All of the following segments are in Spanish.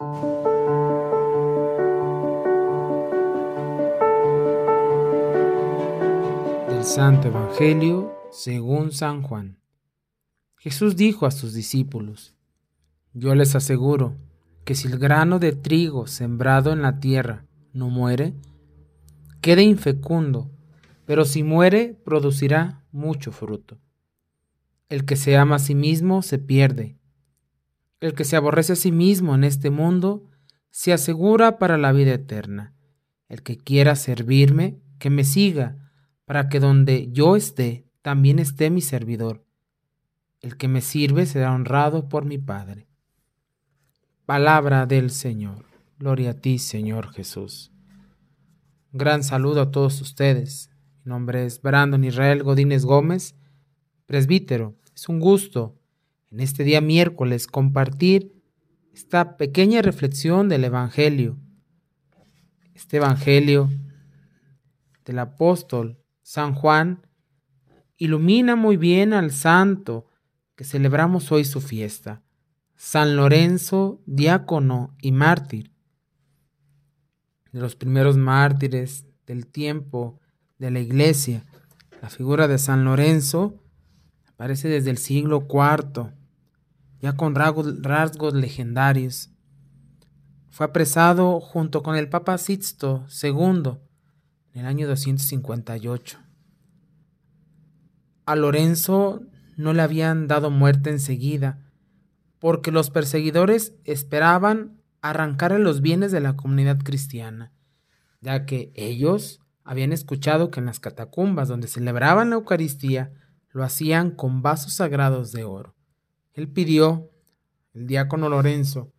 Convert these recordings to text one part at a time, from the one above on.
Del Santo Evangelio según San Juan. Jesús dijo a sus discípulos, Yo les aseguro que si el grano de trigo sembrado en la tierra no muere, quede infecundo, pero si muere, producirá mucho fruto. El que se ama a sí mismo se pierde. El que se aborrece a sí mismo en este mundo se asegura para la vida eterna. El que quiera servirme, que me siga, para que donde yo esté, también esté mi servidor. El que me sirve será honrado por mi Padre. Palabra del Señor. Gloria a ti, Señor Jesús. Un gran saludo a todos ustedes. Mi nombre es Brandon Israel Godínez Gómez, presbítero. Es un gusto en este día miércoles compartir esta pequeña reflexión del Evangelio. Este Evangelio del apóstol San Juan ilumina muy bien al santo que celebramos hoy su fiesta, San Lorenzo, diácono y mártir. De los primeros mártires del tiempo de la iglesia, la figura de San Lorenzo aparece desde el siglo IV, ya con rasgos, legendarios. Fue apresado junto con el Papa Sixto II en el año 258. A Lorenzo no le habían dado muerte enseguida, porque los perseguidores esperaban arrancarle los bienes de la comunidad cristiana, ya que ellos habían escuchado que en las catacumbas donde celebraban la Eucaristía lo hacían con vasos sagrados de oro. Él pidió, el diácono Lorenzo,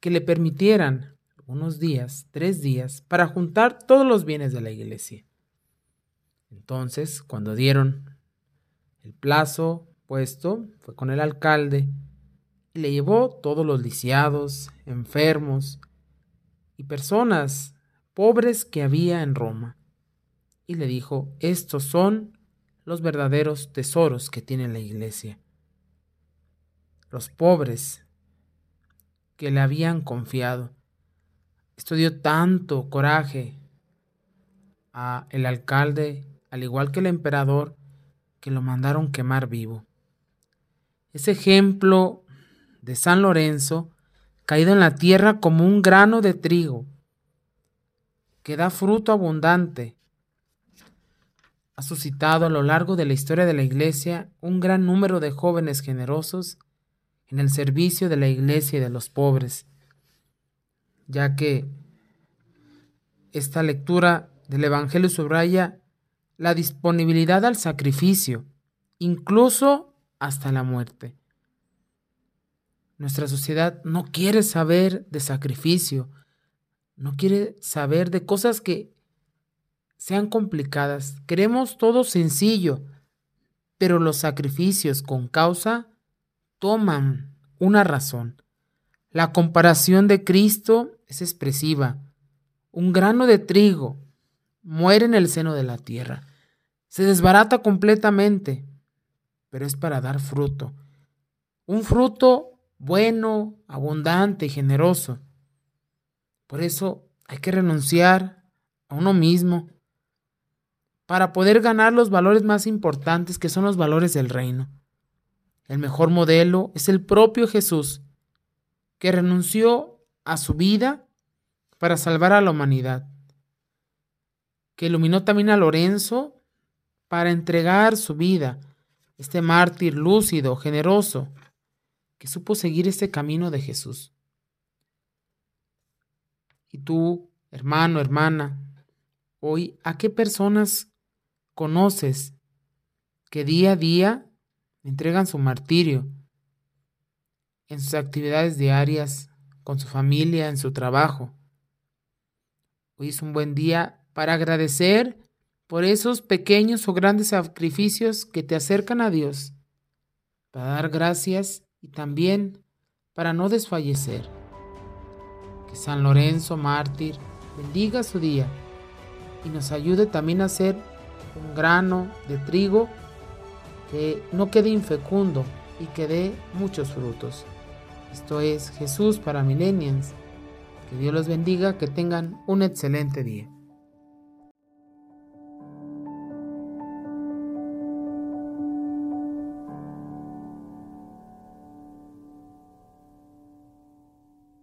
que le permitieran unos días, tres días, para juntar todos los bienes de la iglesia. Entonces, cuando dieron el plazo puesto, fue con el alcalde y le llevó todos los lisiados, enfermos y personas pobres que había en Roma. Y le dijo, estos son los verdaderos tesoros que tiene la iglesia los pobres que le habían confiado. Esto dio tanto coraje a el alcalde, al igual que el emperador, que lo mandaron quemar vivo. Ese ejemplo de San Lorenzo, caído en la tierra como un grano de trigo, que da fruto abundante, ha suscitado a lo largo de la historia de la Iglesia un gran número de jóvenes generosos en el servicio de la iglesia y de los pobres, ya que esta lectura del Evangelio subraya la disponibilidad al sacrificio, incluso hasta la muerte. Nuestra sociedad no quiere saber de sacrificio, no quiere saber de cosas que sean complicadas. Queremos todo sencillo, pero los sacrificios con causa toman una razón. La comparación de Cristo es expresiva. Un grano de trigo muere en el seno de la tierra. Se desbarata completamente, pero es para dar fruto. Un fruto bueno, abundante y generoso. Por eso hay que renunciar a uno mismo para poder ganar los valores más importantes que son los valores del reino. El mejor modelo es el propio Jesús, que renunció a su vida para salvar a la humanidad, que iluminó también a Lorenzo para entregar su vida, este mártir lúcido, generoso, que supo seguir este camino de Jesús. Y tú, hermano, hermana, hoy, ¿a qué personas conoces que día a día entregan su martirio en sus actividades diarias, con su familia, en su trabajo. Hoy es un buen día para agradecer por esos pequeños o grandes sacrificios que te acercan a Dios, para dar gracias y también para no desfallecer. Que San Lorenzo, mártir, bendiga su día y nos ayude también a ser un grano de trigo que no quede infecundo y que dé muchos frutos. Esto es Jesús para Millennials. Que Dios los bendiga, que tengan un excelente día.